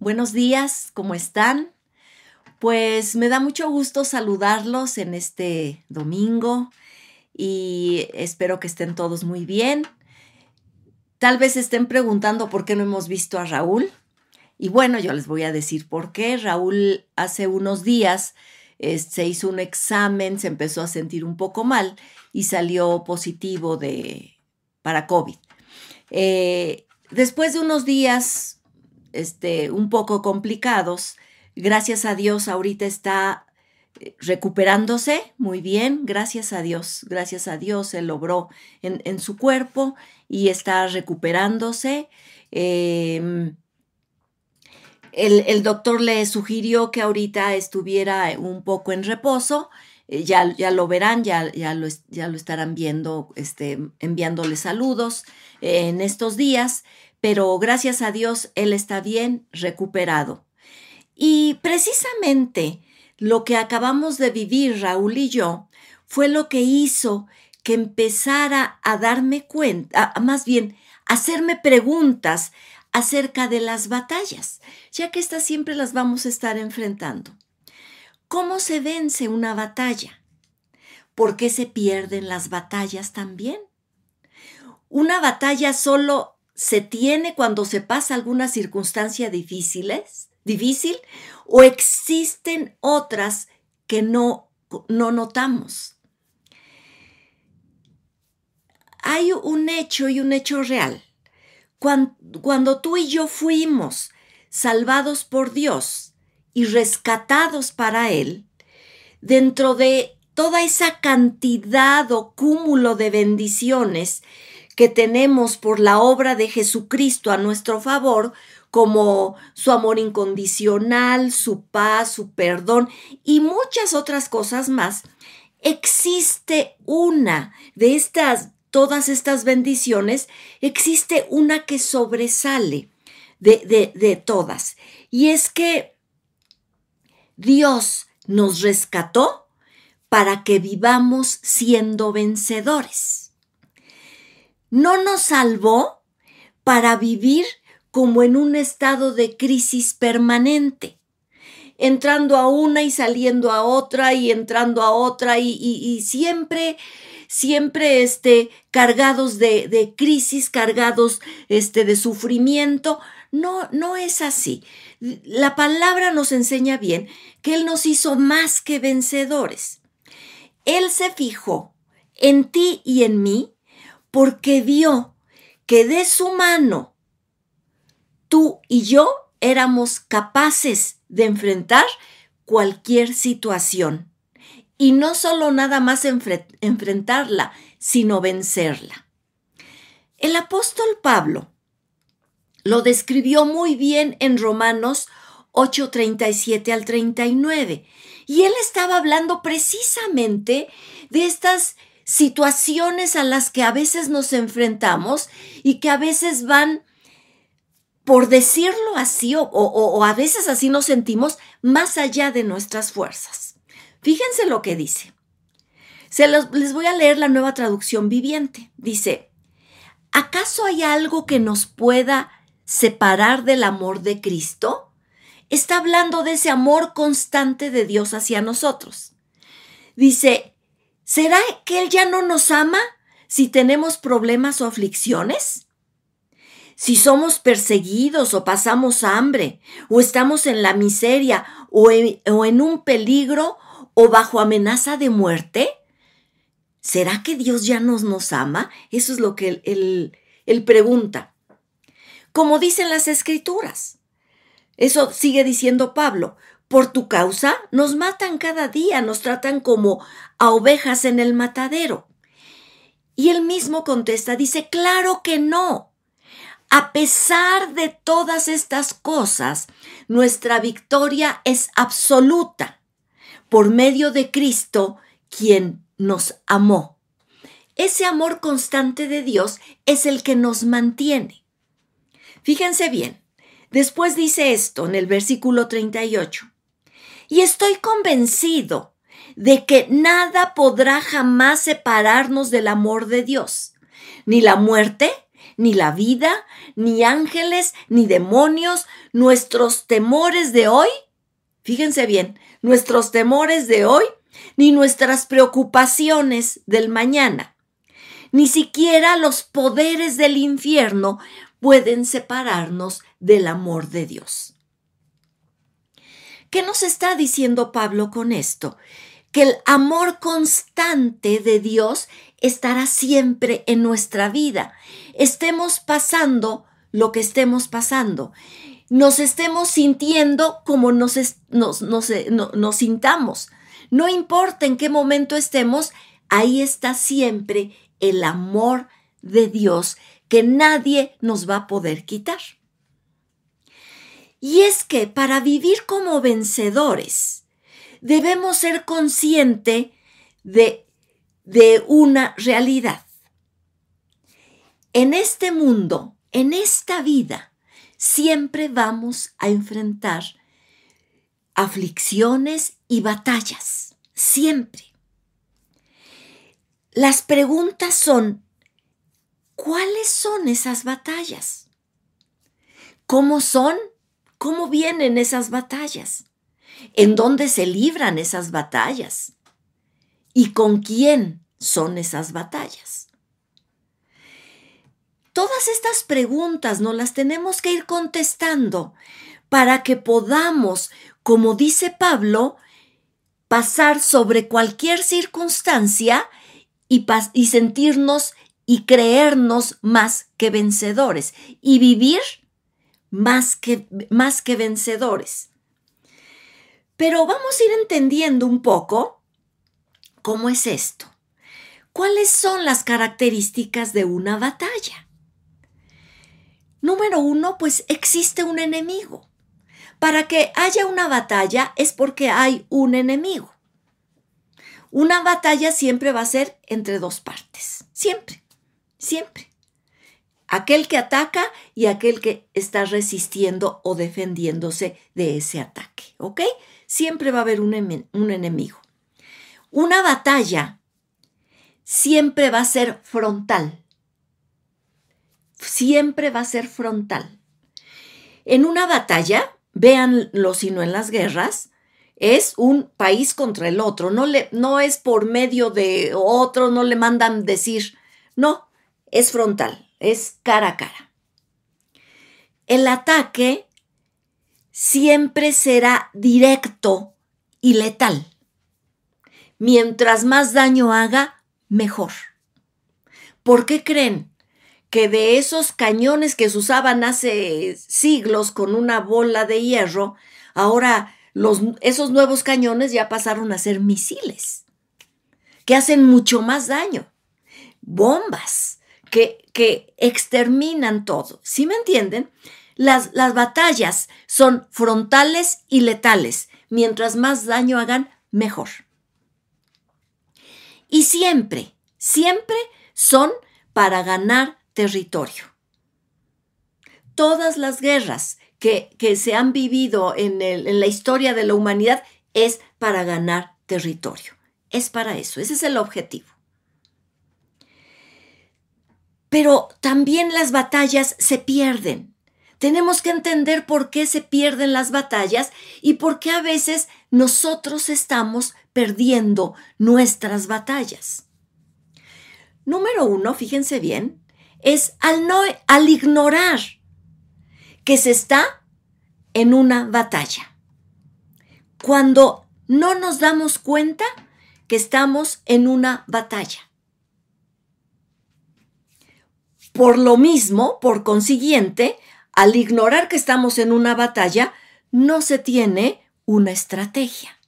buenos días, ¿cómo están? Pues me da mucho gusto saludarlos en este domingo y espero que estén todos muy bien. Tal vez estén preguntando por qué no hemos visto a Raúl. Y bueno, yo les voy a decir por qué. Raúl hace unos días eh, se hizo un examen, se empezó a sentir un poco mal y salió positivo de, para COVID. Eh, después de unos días este, un poco complicados, gracias a Dios ahorita está eh, recuperándose muy bien, gracias a Dios, gracias a Dios se logró en, su cuerpo y está recuperándose. Em, el, doctor le sugirió que ahorita estuviera un poco en reposo, eh, ya, ya, lo verán, ya, ya, lo, ya, lo, estarán viendo, este, enviándole saludos en estos días, pero gracias a Dios él está bien recuperado. Y precisamente lo que acabamos de vivir Raúl y yo fue lo que hizo que empezara a darme cuenta, más bien, hacerme preguntas acerca de las batallas, ya que estas siempre las vamos a estar enfrentando. ¿Cómo se vence una batalla? ¿Por qué se pierden las batallas también? Una batalla solo se tiene cuando se pasa alguna circunstancia difíciles, difícil o existen otras que no, no notamos. Hay un hecho y un hecho real. Cuando, cuando tú y yo fuimos salvados por Dios y rescatados para Él, dentro de toda esa cantidad o cúmulo de bendiciones que tenemos por la obra de Jesucristo a nuestro favor, como su amor incondicional, su paz, su perdón y muchas otras cosas más, existe una de estas, todas estas bendiciones, existe una que sobresale de, de, de todas. Y es que Dios nos rescató para que vivamos siendo vencedores no nos salvó para vivir como en un estado de crisis permanente, entrando a una y saliendo a otra y entrando a otra y, siempre, siempre este, cargados de, de, crisis, cargados este, de sufrimiento. No, no es así. La palabra nos enseña bien que Él nos hizo más que vencedores. Él se fijó en ti y en mí porque vio que de su mano tú y yo éramos capaces de enfrentar cualquier situación. Y no solo nada más enfrentarla, sino vencerla. El apóstol Pablo lo describió muy bien en Romanos 8:37 al 39. Y él estaba hablando precisamente de estas situaciones a las que a veces nos enfrentamos y que a veces van, por decirlo así, o, a veces así nos sentimos, más allá de nuestras fuerzas. Fíjense lo que dice. Se les voy a leer la nueva traducción viviente. Dice, ¿acaso hay algo que nos pueda separar del amor de Cristo? Está hablando de ese amor constante de Dios hacia nosotros. Dice, ¿Será que Él ya no nos ama si tenemos problemas o aflicciones? Si somos perseguidos o pasamos hambre, o estamos en la miseria, o en, un peligro, o bajo amenaza de muerte, ¿será que Dios ya nos, nos ama? Eso es lo que él, él pregunta. Como dicen las escrituras. Eso sigue diciendo Pablo. Por tu causa nos matan cada día, nos tratan como a ovejas en el matadero. Y él mismo contesta, dice, claro que no. A pesar de todas estas cosas, nuestra victoria es absoluta por medio de Cristo, quien nos amó. Ese amor constante de Dios es el que nos mantiene. Fíjense bien, después dice esto en el versículo 38. Y estoy convencido de que nada podrá jamás separarnos del amor de Dios, ni la muerte, ni la vida, ni ángeles, ni demonios, nuestros temores de hoy, fíjense bien, nuestros temores de hoy, ni nuestras preocupaciones del mañana. Ni siquiera los poderes del infierno pueden separarnos del amor de Dios. ¿Qué nos está diciendo Pablo con esto? Que el amor constante de Dios estará siempre en nuestra vida. Estemos pasando lo que estemos pasando. Nos estemos sintiendo como nos, nos, nos sintamos. No importa en qué momento estemos, ahí está siempre el amor de Dios que nadie nos va a poder quitar. Y es que para vivir como vencedores, debemos ser conscientes de, de una realidad. En este mundo, en esta vida, siempre vamos a enfrentar aflicciones y batallas, siempre. Las preguntas son, ¿cuáles son esas batallas? ¿Cómo son? ¿Cómo vienen esas batallas? ¿En dónde se libran esas batallas? ¿Y con quién son esas batallas? Todas estas preguntas nos las tenemos que ir contestando para que podamos, como dice Pablo, pasar sobre cualquier circunstancia y, y sentirnos y creernos más que vencedores y vivir más que, más que vencedores. Pero vamos a ir entendiendo un poco cómo es esto. ¿Cuáles son las características de una batalla? Número uno, pues existe un enemigo. Para que haya una batalla es porque hay un enemigo. Una batalla siempre va a ser entre dos partes. Siempre, siempre. Aquel que ataca y aquel que está resistiendo o defendiéndose de ese ataque. ¿Ok? Siempre va a haber un, enemigo. Una batalla siempre va a ser frontal. Siempre va a ser frontal. En una batalla, véanlo sino en las guerras, es un país contra el otro, no, le, no es por medio de otro, no le mandan decir, no, es frontal, es cara a cara. El ataque siempre será directo y letal. Mientras más daño haga, mejor. ¿Por qué creen que de esos cañones que se usaban hace siglos con una bola de hierro, ahora esos nuevos cañones ya pasaron a ser misiles, que hacen mucho más daño, bombas, que, que exterminan todo. ¿Sí me entienden? Las, las batallas son frontales y letales. Mientras más daño hagan, mejor. Y siempre, siempre son para ganar territorio. Todas las guerras que, se han vivido en, en la historia de la humanidad es para ganar territorio. Es para eso, ese es el objetivo. Pero también las batallas se pierden. Tenemos que entender por qué se pierden las batallas y por qué a veces nosotros estamos perdiendo nuestras batallas. Número uno, fíjense bien, es al, no, al ignorar que se está en una batalla. Cuando no nos damos cuenta que estamos en una batalla. Por lo mismo, por consiguiente, al ignorar que estamos en una batalla, no se tiene una estrategia.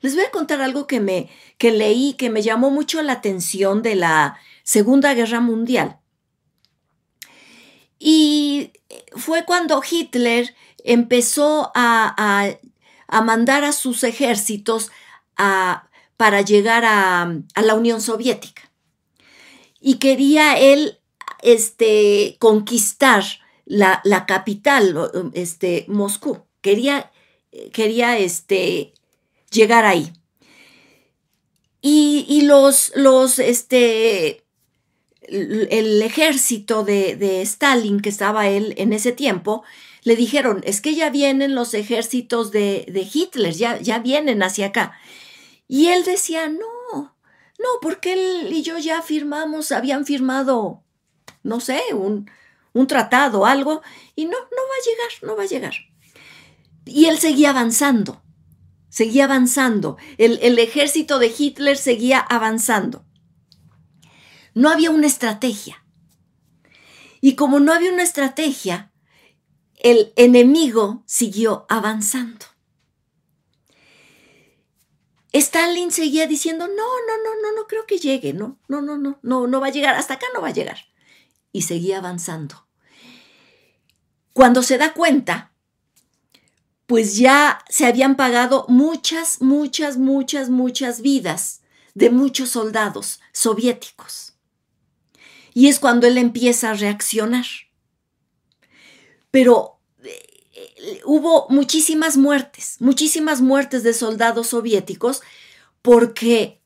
Les voy a contar algo que me que leí que me llamó mucho la atención de la Segunda Guerra Mundial. Y fue cuando Hitler empezó a, mandar a sus ejércitos para llegar a, la Unión Soviética. Y quería él este, conquistar la, capital, este, Moscú. Quería, quería este, llegar ahí. Y, los, los, este, el ejército de, Stalin, que estaba él en ese tiempo, le dijeron, es que ya vienen los ejércitos de, Hitler, ya, ya vienen hacia acá. Y él decía, no, no, porque él y yo ya firmamos, habían firmado, no sé, un, un tratado, algo, y no, no va a llegar, no va a llegar. Y él seguía avanzando, seguía avanzando, el, el ejército de Hitler seguía avanzando. No había una estrategia. Y como no había una estrategia, el enemigo siguió avanzando. Stalin seguía diciendo, no, no, no, no, no creo que llegue, no, no, no, no, no, no va a llegar, hasta acá no va a llegar. Y seguía avanzando. Cuando se da cuenta, pues ya se habían pagado muchas, muchas, muchas, muchas vidas de muchos soldados soviéticos. Y es cuando él empieza a reaccionar. Pero eh, hubo muchísimas muertes, muchísimas muertes de soldados soviéticos porque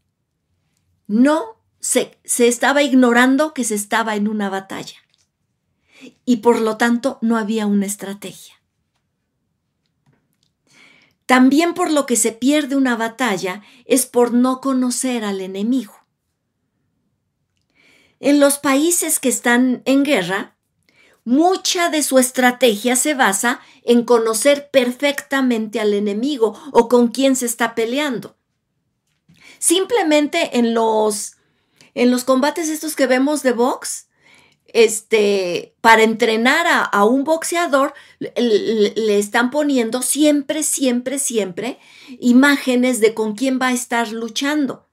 no se, se estaba ignorando que se estaba en una batalla y por lo tanto no había una estrategia. También por lo que se pierde una batalla es por no conocer al enemigo. En los países que están en guerra, mucha de su estrategia se basa en conocer perfectamente al enemigo o con quién se está peleando. Simplemente en los, en los combates estos que vemos de box, este, para entrenar a, un boxeador, le, están poniendo siempre, siempre, siempre imágenes de con quién va a estar luchando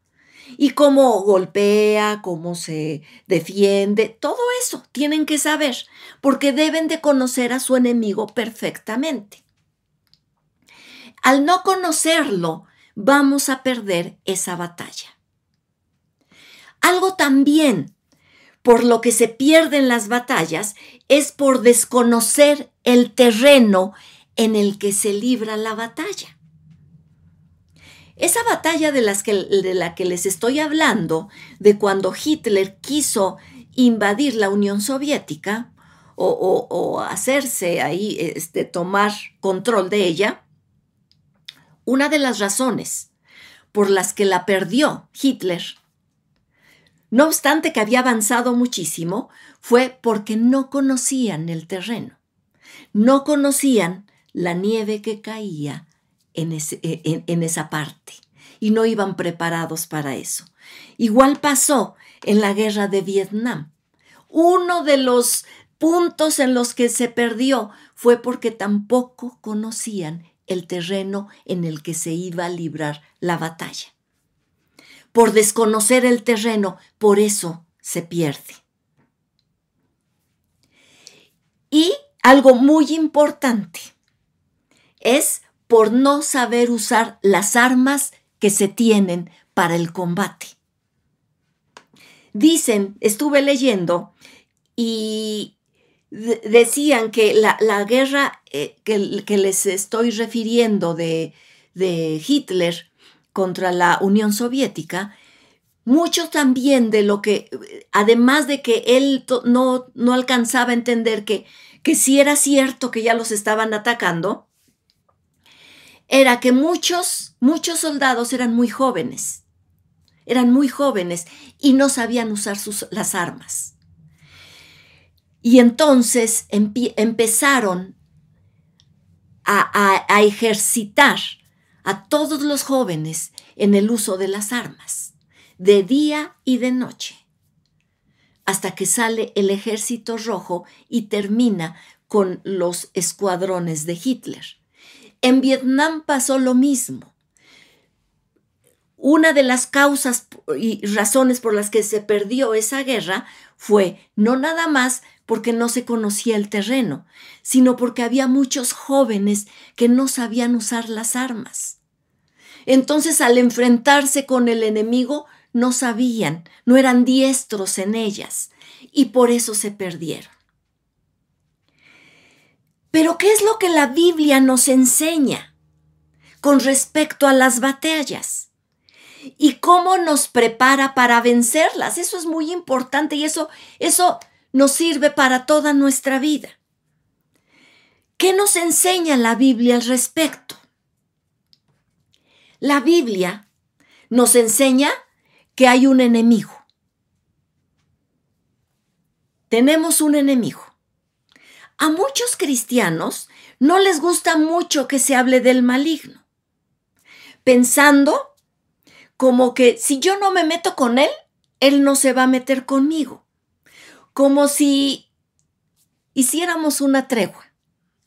y cómo golpea, cómo se defiende, todo eso tienen que saber, porque deben de conocer a su enemigo perfectamente. Al no conocerlo, vamos a perder esa batalla. Algo también por lo que se pierden las batallas es por desconocer el terreno en el que se libra la batalla. Esa batalla de, las que, de la que les estoy hablando, de cuando Hitler quiso invadir la Unión Soviética o, hacerse ahí, este, tomar control de ella, una de las razones por las que la perdió Hitler, no obstante que había avanzado muchísimo, fue porque no conocían el terreno, no conocían la nieve que caía e, en, esa parte y no iban preparados para eso. Igual pasó en la guerra de Vietnam. Uno de los puntos en los que se perdió fue porque tampoco conocían el terreno en el que se iba a librar la batalla. Por desconocer el terreno, por eso se pierde. Y algo muy importante es por no saber usar las armas que se tienen para el combate. Dicen, estuve leyendo y decían que la, guerra eh, que, les estoy refiriendo de, de Hitler contra la Unión Soviética, mucho también de lo que, además de que él no, no alcanzaba a entender que, que sí era cierto que ya los estaban atacando, era que muchos, muchos soldados eran muy jóvenes, eran muy jóvenes y no sabían usar sus, las armas. Y entonces empezaron a, a ejercitar a todos los jóvenes en el uso de las armas, de día y de noche, hasta que sale el ejército rojo y termina con los escuadrones de Hitler. En Vietnam pasó lo mismo. Una de las causas y razones por las que se perdió esa guerra fue no nada más porque no se conocía el terreno, sino porque había muchos jóvenes que no sabían usar las armas. Entonces al enfrentarse con el enemigo no sabían, no eran diestros en ellas, y por eso se perdieron. Pero ¿qué es lo que la Biblia nos enseña con respecto a las batallas? Y cómo nos prepara para vencerlas. Eso es muy importante y eso, eso nos sirve para toda nuestra vida. ¿Qué nos enseña la Biblia al respecto? La Biblia nos enseña que hay un enemigo. Tenemos un enemigo. A muchos cristianos no les gusta mucho que se hable del maligno, pensando como que si yo no me meto con él, él no se va a meter conmigo. Como si hiciéramos una tregua,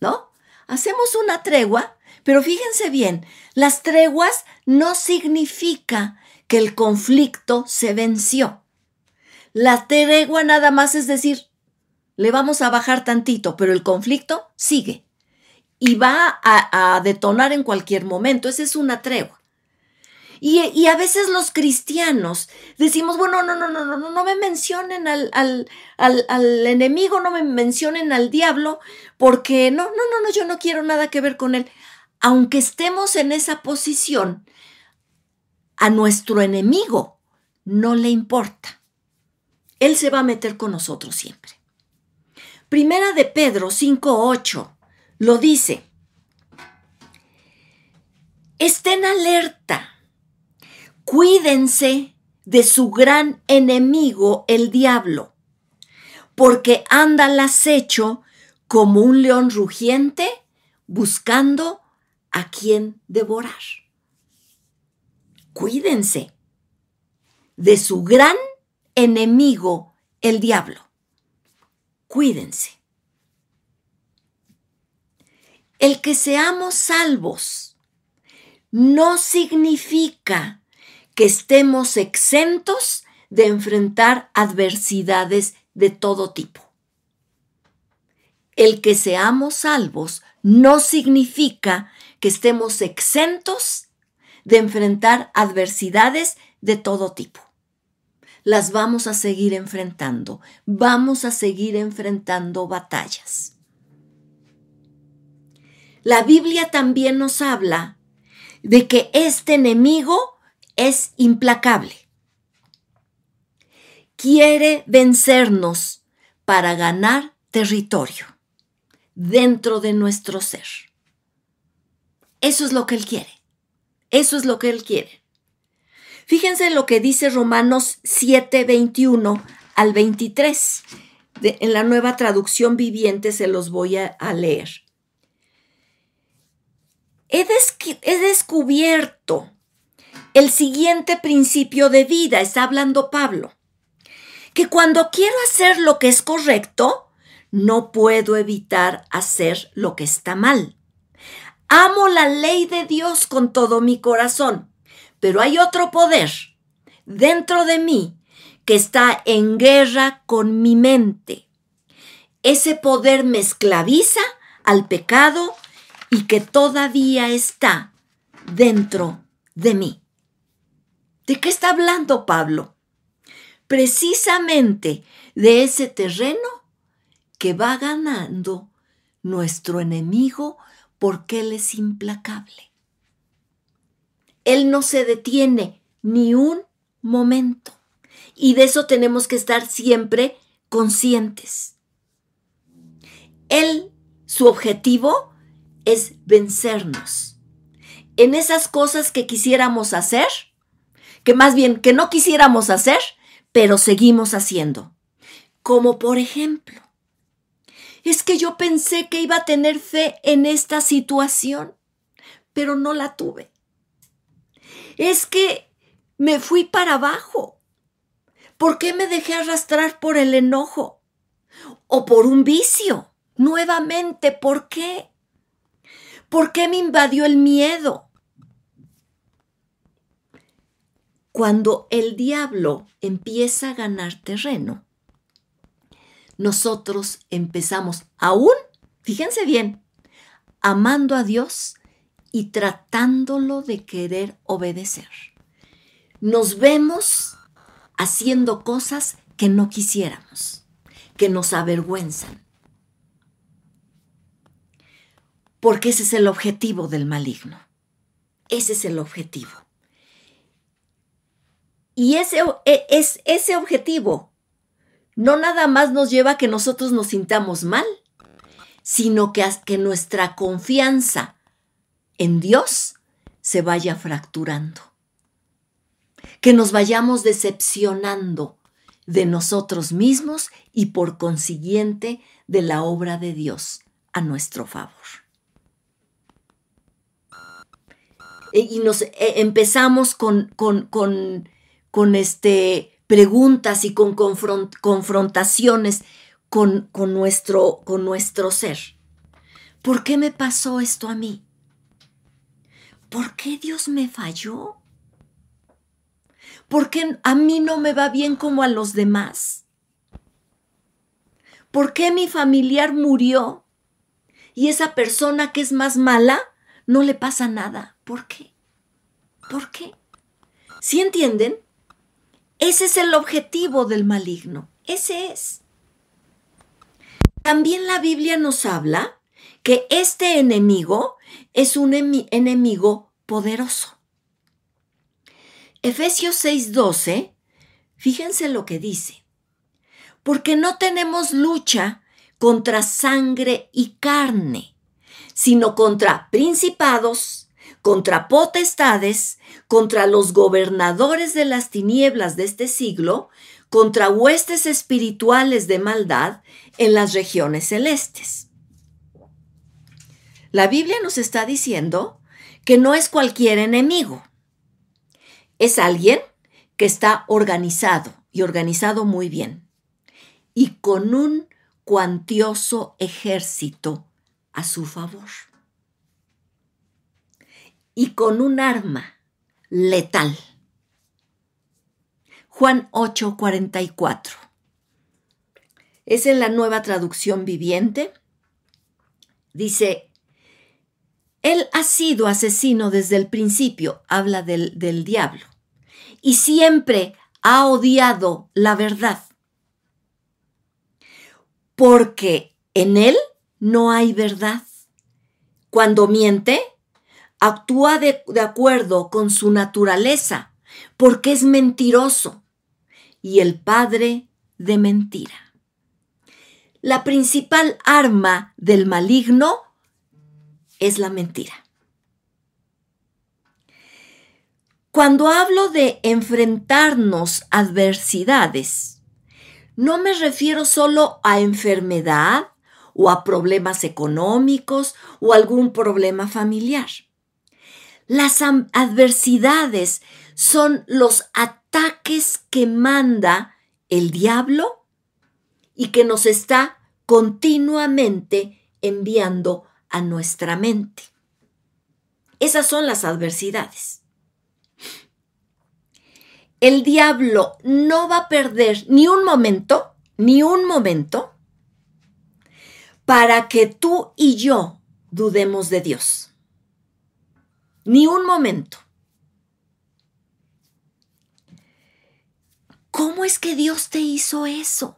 ¿no? Hacemos una tregua, pero fíjense bien, las treguas no significa que el conflicto se venció. La tregua nada más es decir, le vamos a bajar tantito, pero el conflicto sigue y va a, detonar en cualquier momento. Esa es una tregua. Y, a veces los cristianos decimos, bueno, no, no, no, no, no, no me mencionen al, al, al, enemigo, no me mencionen al diablo, porque no, no, no, no, yo no quiero nada que ver con él. Aunque estemos en esa posición, a nuestro enemigo no le importa. Él se va a meter con nosotros siempre. Primera de Pedro 5.8 lo dice. Estén alerta Cuídense de su gran enemigo, el diablo, porque anda al acecho como un león rugiente buscando a quien devorar. Cuídense de su gran enemigo, el diablo. Cuídense. El que seamos salvos no significa que estemos exentos de enfrentar adversidades de todo tipo. El que seamos salvos no significa que estemos exentos de enfrentar adversidades de todo tipo. Las vamos a seguir enfrentando, vamos a seguir enfrentando batallas. La Biblia también nos habla de que este enemigo es implacable. Quiere vencernos para ganar territorio dentro de nuestro ser. Eso es lo que Él quiere. Eso es lo que Él quiere. Fíjense lo que dice Romanos 7, 21 al 23. en la nueva traducción viviente se los voy a, leer. he descubierto el siguiente principio de vida, está hablando Pablo, que cuando quiero hacer lo que es correcto, no puedo evitar hacer lo que está mal. Amo la ley de Dios con todo mi corazón, pero hay otro poder dentro de mí que está en guerra con mi mente. Ese poder me esclaviza al pecado y que todavía está dentro de mí. ¿De qué está hablando Pablo? Precisamente de ese terreno que va ganando nuestro enemigo porque Él es implacable. Él no se detiene ni un momento. Y de eso tenemos que estar siempre conscientes. Él, su objetivo es vencernos. En esas cosas que quisiéramos hacer, que más bien que no quisiéramos hacer, pero seguimos haciendo. Como por ejemplo, es que yo pensé que iba a tener fe en esta situación, pero no la tuve. Es que me fui para abajo. ¿Por qué me dejé arrastrar por el enojo? ¿O por un vicio? Nuevamente, ¿por qué? ¿Por qué me invadió el miedo? Cuando el diablo empieza a ganar terreno, nosotros empezamos aún, fíjense bien, amando a Dios y tratándolo de querer obedecer. Nos vemos haciendo cosas que no quisiéramos, que nos avergüenzan. Porque ese es el objetivo del maligno. Ese es el objetivo Y ese, e, es, ese objetivo no nada más nos lleva a que nosotros nos sintamos mal, sino que, que nuestra confianza en Dios se vaya fracturando. Que nos vayamos decepcionando de nosotros mismos y por consiguiente de la obra de Dios a nuestro favor. E, y nos e, empezamos con, con, con, con este, preguntas y con confrontaciones con, con, nuestro, con nuestro ser. ¿Por qué me pasó esto a mí? ¿Por qué Dios me falló? ¿Por qué a mí no me va bien como a los demás? ¿Por qué mi familiar murió y esa persona que es más mala no le pasa nada? ¿Por qué? ¿Por qué? ¿Sí entienden? Ese es el objetivo del maligno. Ese es. También la Biblia nos habla que este enemigo es un enemigo poderoso. Efesios 6:12, fíjense lo que dice, porque no tenemos lucha contra sangre y carne, sino contra principados, contra potestades, contra los gobernadores de las tinieblas de este siglo, contra huestes espirituales de maldad en las regiones celestes. La Biblia nos está diciendo que no es cualquier enemigo. Es alguien que está organizado y organizado muy bien y con un cuantioso ejército a su favor y con un arma letal. Juan 8:44. Es en la nueva traducción viviente. Dice, él ha sido asesino desde el principio, habla del, del diablo, y siempre ha odiado la verdad, porque en él no hay verdad. Cuando miente, actúa de, acuerdo con su naturaleza, porque es mentiroso y el padre de mentira. La principal arma del maligno es la mentira. Cuando hablo de enfrentarnos adversidades, no me refiero solo a enfermedad o a problemas económicos o algún problema familiar. Las adversidades son los ataques que manda el diablo y que nos está continuamente enviando a nuestra mente. Esas son las adversidades. El diablo no va a perder ni un momento, ni un momento, para que tú y yo dudemos de Dios. Ni un momento. ¿Cómo es que Dios te hizo eso?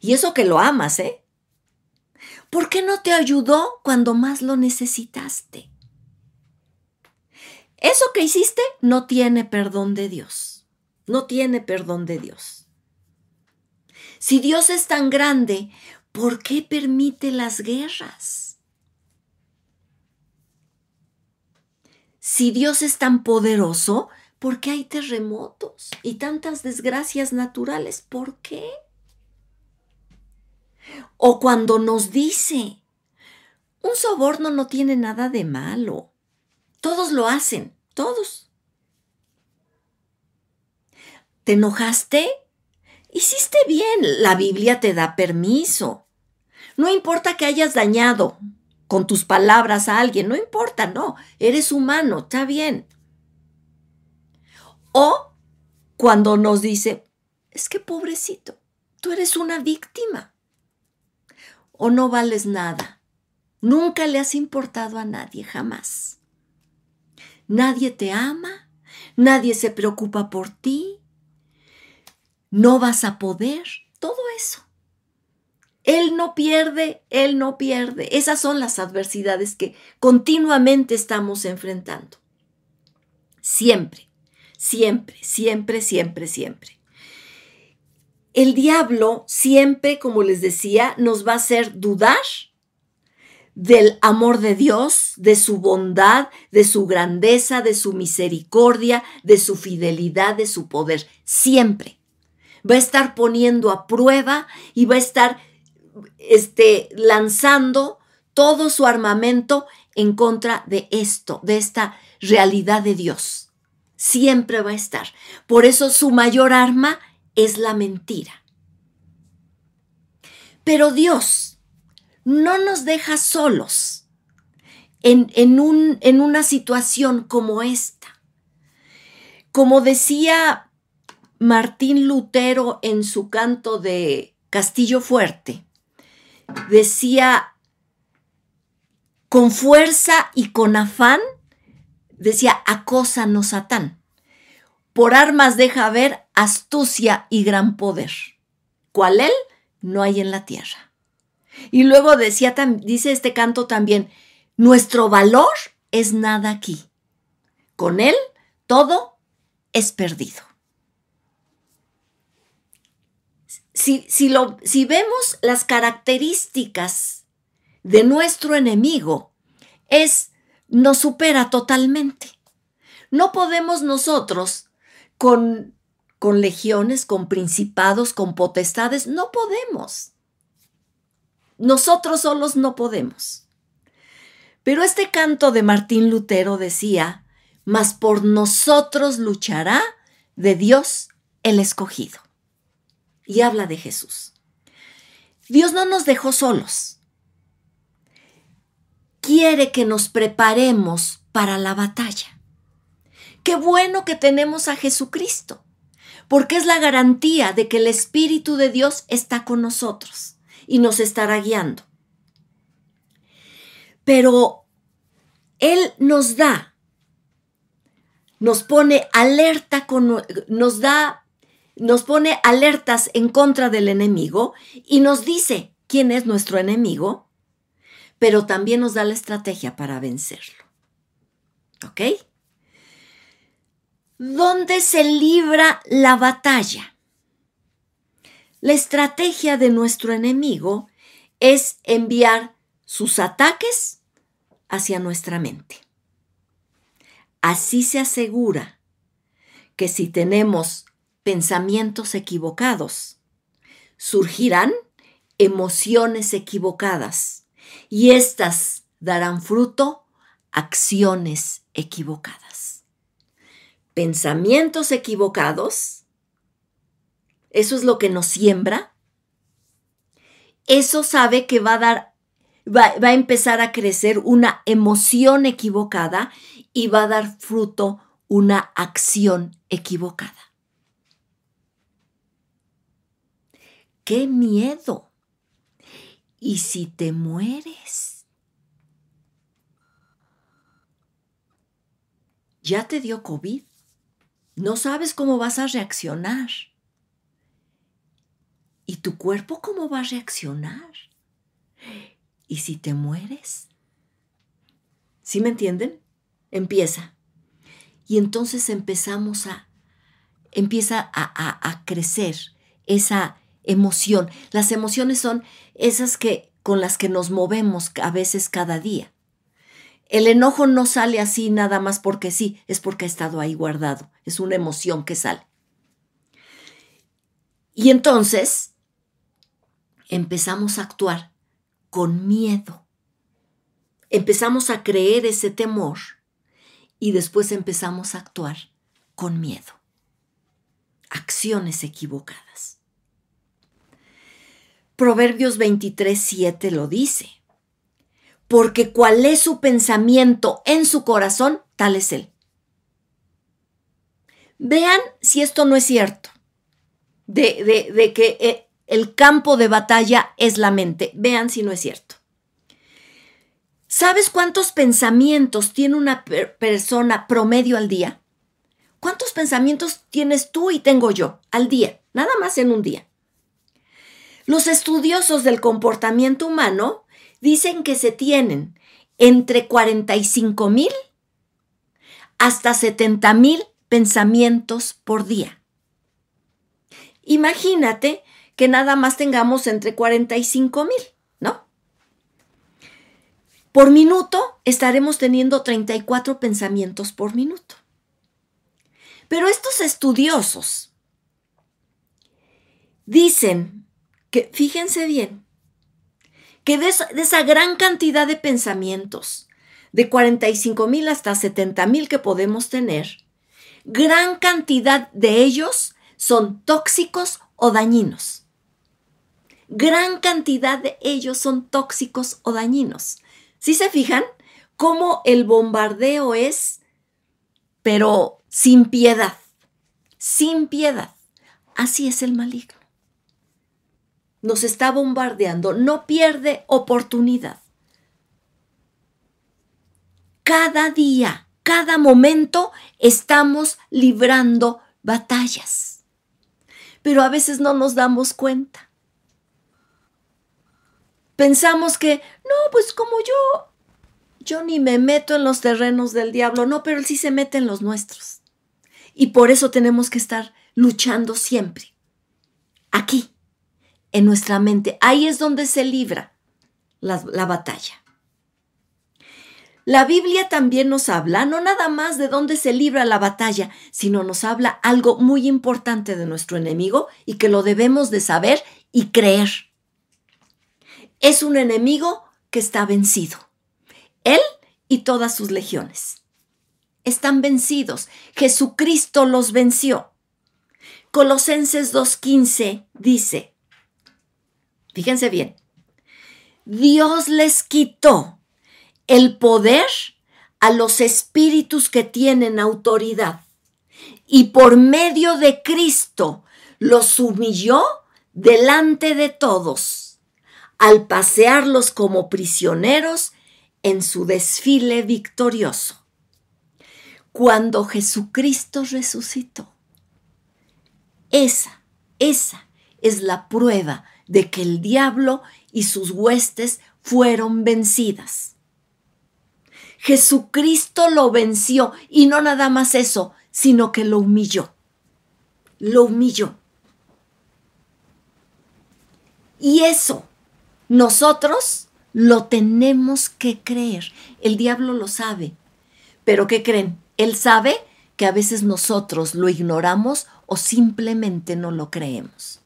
Y eso que lo amas, ¿eh? ¿Por qué no te ayudó cuando más lo necesitaste? Eso que hiciste no tiene perdón de Dios. No tiene perdón de Dios. Si Dios es tan grande, ¿por qué permite las guerras? Si Dios es tan poderoso, ¿por qué hay terremotos y tantas desgracias naturales? ¿Por qué? O cuando nos dice, un soborno no tiene nada de malo. Todos lo hacen, todos. ¿Te enojaste? Hiciste bien, la Biblia te da permiso. No importa que hayas dañado con tus palabras a alguien, no importa, no, eres humano, está bien. O cuando nos dice, es que pobrecito, tú eres una víctima o no vales nada. Nunca le has importado a nadie, jamás. Nadie te ama, nadie se preocupa por ti, no vas a poder, todo eso. Él no pierde, Él no pierde. Esas son las adversidades que continuamente estamos enfrentando. Siempre, siempre, siempre, siempre, siempre. El diablo siempre, como les decía, nos va a hacer dudar del amor de Dios, de su bondad, de su grandeza, de su misericordia, de su fidelidad, de su poder. Siempre. Va a estar poniendo a prueba y va a estar este, lanzando todo su armamento en contra de esto, de esta realidad de Dios. Siempre va a estar. Por eso su mayor arma es la mentira. Pero Dios, no nos deja solos en, un, en una situación como esta. Como decía Martín Lutero en su canto de Castillo Fuerte, decía, con fuerza y con afán, decía, acósanos Satán. Por armas deja ver astucia y gran poder, cual él no hay en la tierra. Y luego decía, dice este canto también, nuestro valor es nada aquí. Con él todo es perdido. Si, si, lo, si vemos las características de nuestro enemigo, es, nos supera totalmente. No podemos nosotros con, con legiones, con principados, con potestades, no podemos. Nosotros solos no podemos. Pero este canto de Martín Lutero decía, mas por nosotros luchará de Dios el escogido. Y habla de Jesús. Dios no nos dejó solos. Quiere que nos preparemos para la batalla. Qué bueno que tenemos a Jesucristo, porque es la garantía de que el Espíritu de Dios está con nosotros y nos estará guiando. Pero Él nos da, nos pone alerta, con, nos da, nos pone alertas en contra del enemigo y nos dice quién es nuestro enemigo, pero también nos da la estrategia para vencerlo. ¿Ok? ¿Dónde se libra la batalla? La estrategia de nuestro enemigo es enviar sus ataques hacia nuestra mente. Así se asegura que si tenemos pensamientos equivocados, surgirán emociones equivocadas y éstas darán fruto acciones equivocadas. Pensamientos equivocados eso es lo que nos siembra, eso sabe que va a dar, va, va, a empezar a crecer una emoción equivocada y va a dar fruto una acción equivocada. ¡Qué miedo! ¿Y si te mueres? Ya te dio COVID. No sabes cómo vas a reaccionar. ¿Y tu cuerpo cómo va a reaccionar? ¿Y si te mueres? ¿Sí me entienden? Empieza. Y entonces empezamos a, empieza a, a crecer esa emoción. Las emociones son esas que con las que nos movemos a veces cada día. El enojo no sale así nada más porque sí, es porque ha estado ahí guardado. Es una emoción que sale. Y entonces empezamos a actuar con miedo. Empezamos a creer ese temor y después empezamos a actuar con miedo. Acciones equivocadas. Proverbios 23, 7 lo dice. Porque cual es su pensamiento en su corazón, tal es él. Vean si esto no es cierto. De, de, de que eh, el campo de batalla es la mente. Vean si no es cierto. ¿Sabes cuántos pensamientos tiene una persona promedio al día? ¿Cuántos pensamientos tienes tú y tengo yo al día? Nada más en un día. Los estudiosos del comportamiento humano dicen que se tienen entre 45 mil hasta 70 mil pensamientos por día. Imagínate que nada más tengamos entre 45 mil, ¿no? Por minuto estaremos teniendo 34 pensamientos por minuto. Pero estos estudiosos dicen que, fíjense bien, que de esa, gran cantidad de pensamientos, de 45 mil hasta 70 mil que podemos tener, gran cantidad de ellos son tóxicos o dañinos. Gran cantidad de ellos son tóxicos o dañinos. ¿Sí se fijan? Cómo el bombardeo es, pero sin piedad, sin piedad. Así es el maligno. Nos está bombardeando, no pierde oportunidad. Cada día, cada momento estamos librando batallas. Pero a veces no nos damos cuenta. Pensamos que, no, pues como yo, yo ni me meto en los terrenos del diablo, no, pero él sí se mete en los nuestros. Y por eso tenemos que estar luchando siempre. Aquí, en nuestra mente. Ahí es donde se libra la, la, batalla. La Biblia también nos habla no nada más de dónde se libra la batalla, sino nos habla algo muy importante de nuestro enemigo y que lo debemos de saber y creer. Es un enemigo que está vencido. Él y todas sus legiones están vencidos. Jesucristo los venció. Colosenses 2.15 dice, fíjense bien, Dios les quitó el poder a los espíritus que tienen autoridad y por medio de Cristo los humilló delante de todos al pasearlos como prisioneros en su desfile victorioso cuando Jesucristo resucitó. Esa, esa es la prueba de que el diablo y sus huestes fueron vencidas. Jesucristo lo venció y no nada más eso, sino que lo humilló. Lo humilló. Y eso nosotros lo tenemos que creer. El diablo lo sabe. Pero ¿qué creen? Él sabe que a veces nosotros lo ignoramos o simplemente no lo creemos.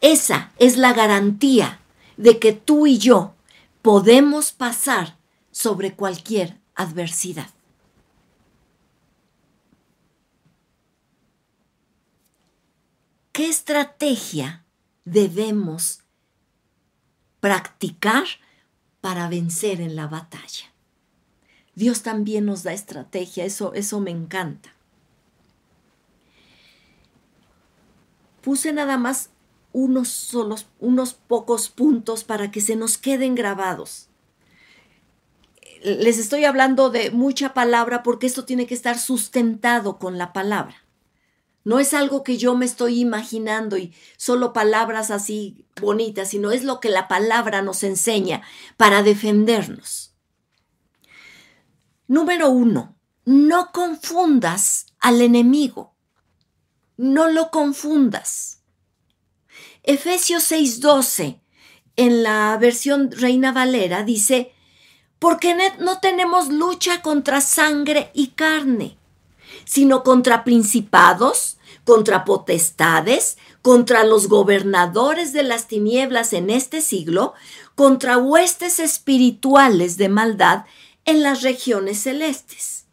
Esa es la garantía de que tú y yo podemos pasar sobre cualquier adversidad. ¿Qué estrategia debemos practicar para vencer en la batalla? Dios también nos da estrategia, eso, eso me encanta. Puse nada más unos solos, unos pocos puntos para que se nos queden grabados. Les estoy hablando de mucha palabra porque esto tiene que estar sustentado con la palabra. No es algo que yo me estoy imaginando y solo palabras así bonitas, sino es lo que la palabra nos enseña para defendernos. Número uno, no confundas al enemigo. No lo confundas. Efesios 6:12, en la versión Reina Valera, dice, porque no tenemos lucha contra sangre y carne, sino contra principados, contra potestades, contra los gobernadores de las tinieblas en este siglo, contra huestes espirituales de maldad en las regiones celestes.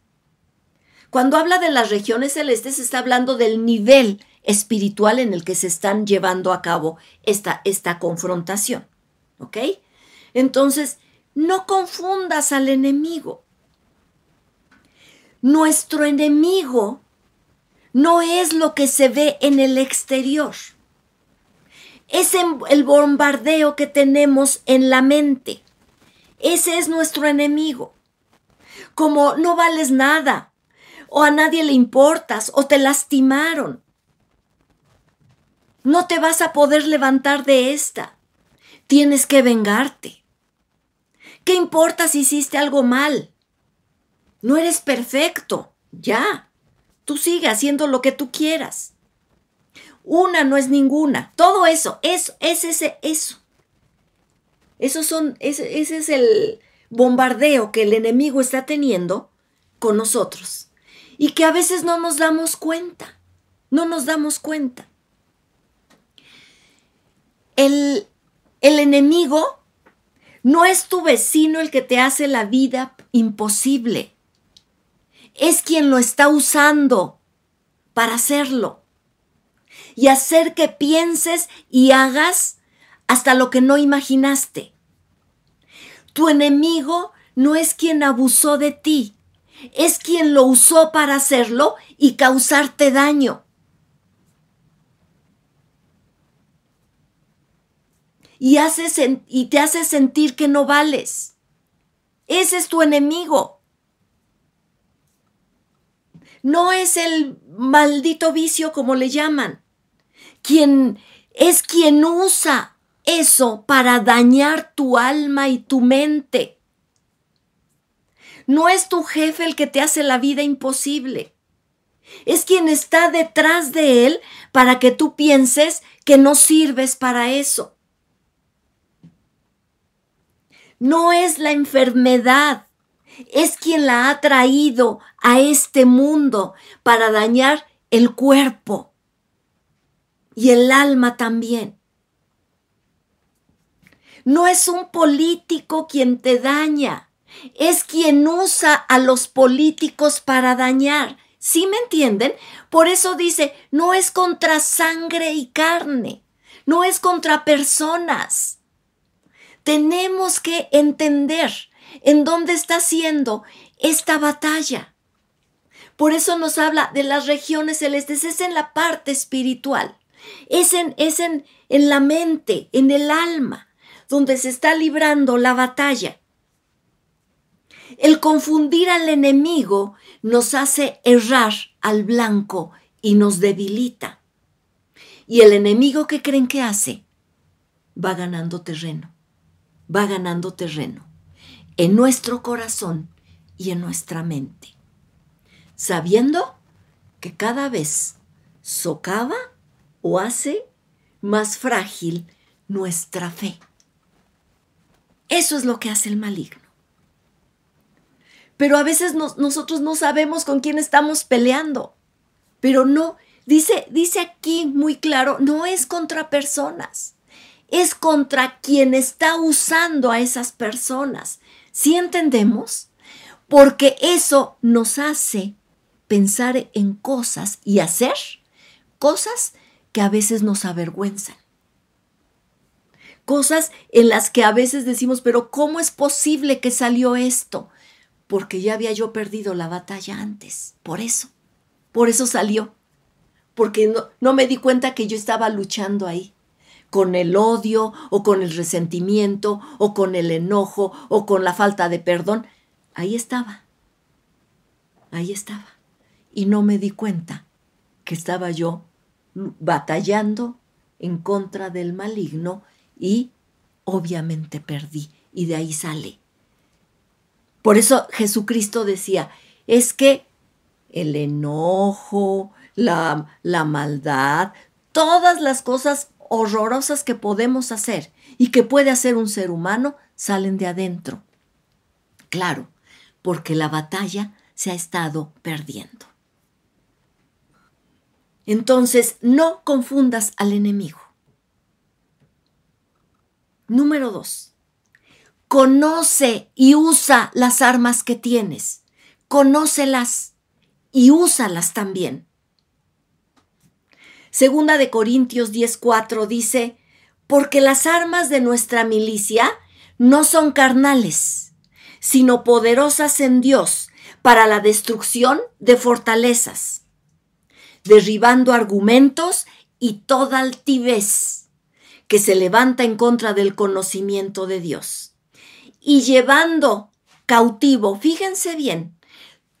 Cuando habla de las regiones celestes, está hablando del nivel espiritual en el que se están llevando a cabo esta, esta confrontación. ¿Ok? Entonces, no confundas al enemigo. Nuestro enemigo no es lo que se ve en el exterior. Es el bombardeo que tenemos en la mente. Ese es nuestro enemigo como no vales nada, o a nadie le importas, o te lastimaron. No te vas a poder levantar de esta. Tienes que vengarte. ¿Qué importa si hiciste algo mal? No eres perfecto. Ya. Tú sigue haciendo lo que tú quieras. Una no es ninguna. Todo eso, eso, es ese, eso. Esos son, ese, ese es el bombardeo que el enemigo está teniendo con nosotros. Y que a veces no nos damos cuenta. No nos damos cuenta. El, enemigo no es tu vecino el que te hace la vida imposible. Es quien lo está usando para hacerlo. Y hacer que pienses y hagas hasta lo que no imaginaste. Tu enemigo no es quien abusó de ti, es quien lo usó para hacerlo y causarte daño. Y, y te hace sentir que no vales. Ese es tu enemigo. No es el maldito vicio como le llaman. Quien es quien usa eso para dañar tu alma y tu mente. No es tu jefe el que te hace la vida imposible. Es quien está detrás de él para que tú pienses que no sirves para eso. No es la enfermedad, es quien la ha traído a este mundo para dañar el cuerpo y el alma también. No es un político quien te daña, es quien usa a los políticos para dañar. ¿Sí me entienden? Por eso dice, no es contra sangre y carne, no es contra personas tenemos que entender en dónde está siendo esta batalla. Por eso nos habla de las regiones celestes, es en la parte espiritual, es en, es en, en la mente, en el alma, donde se está librando la batalla. El confundir al enemigo nos hace errar al blanco y nos debilita. Y el enemigo que creen que hace va ganando terreno va ganando terreno en nuestro corazón y en nuestra mente, sabiendo que cada vez socava o hace más frágil nuestra fe. Eso es lo que hace el maligno. Pero a veces nosotros no sabemos con quién estamos peleando. Pero no, dice, dice aquí muy claro, no es contra personas es contra quien está usando a esas personas. ¿Sí entendemos? Porque eso nos hace pensar en cosas y hacer cosas que a veces nos avergüenzan. Cosas en las que a veces decimos, pero ¿cómo es posible que salió esto? Porque ya había yo perdido la batalla antes. Por eso. Por eso salió. Porque no, no me di cuenta que yo estaba luchando ahí con el odio o con el resentimiento o con el enojo o con la falta de perdón. Ahí estaba. Ahí estaba. Y no me di cuenta que estaba yo batallando en contra del maligno y obviamente perdí. Y de ahí sale. Por eso Jesucristo decía, es que el enojo, la, la maldad, todas las cosas horrorosas que podemos hacer y que puede hacer un ser humano salen de adentro. Claro, porque la batalla se ha estado perdiendo. Entonces, no confundas al enemigo. Número dos, conoce y usa las armas que tienes. Conócelas y úsalas también. Segunda de Corintios 10:4 dice, porque las armas de nuestra milicia no son carnales, sino poderosas en Dios para la destrucción de fortalezas, derribando argumentos y toda altivez que se levanta en contra del conocimiento de Dios, y llevando cautivo, fíjense bien,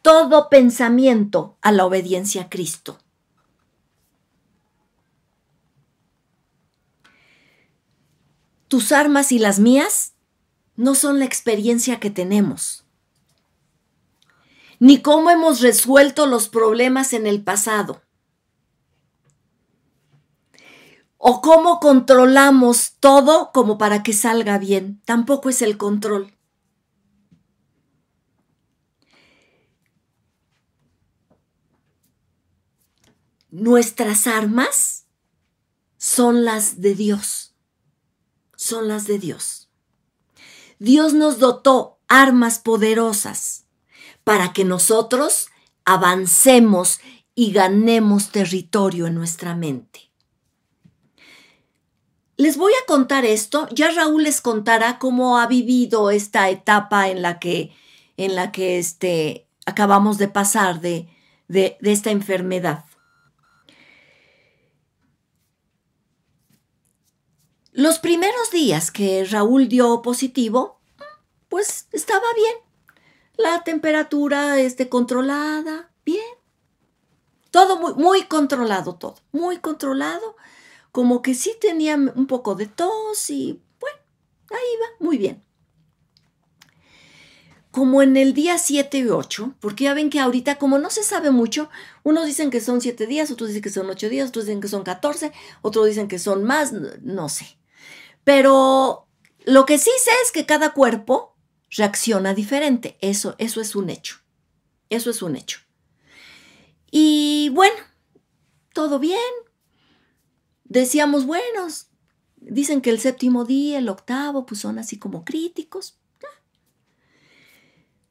todo pensamiento a la obediencia a Cristo. Tus armas y las mías no son la experiencia que tenemos. ni cómo hemos resuelto los problemas en el pasado, o cómo controlamos todo como para que salga bien. Tampoco es el control. Nuestras armas son las de Dios. Son las de Dios. Dios nos dotó armas poderosas para que nosotros avancemos y ganemos territorio en nuestra mente. Les voy a contar esto, ya Raúl les contará cómo ha vivido esta etapa en la que, en la que este, acabamos de pasar de, de, de esta enfermedad. Los primeros días que Raúl dio positivo, pues estaba bien. La temperatura este, controlada, bien. Todo muy, muy controlado, todo. Muy controlado. Como que sí tenía un poco de tos y bueno, ahí va, muy bien. Como en el día 7 y 8, porque ya ven que ahorita como no se sabe mucho, unos dicen que son 7 días, otros dicen que son 8 días, otros dicen que son 14, otros dicen que son más, no sé. Pero lo que sí sé es que cada cuerpo reacciona diferente. Eso, eso es un hecho. Eso es un hecho. Y bueno, todo bien. Decíamos, buenos, dicen que el séptimo día, el octavo, pues son así como críticos.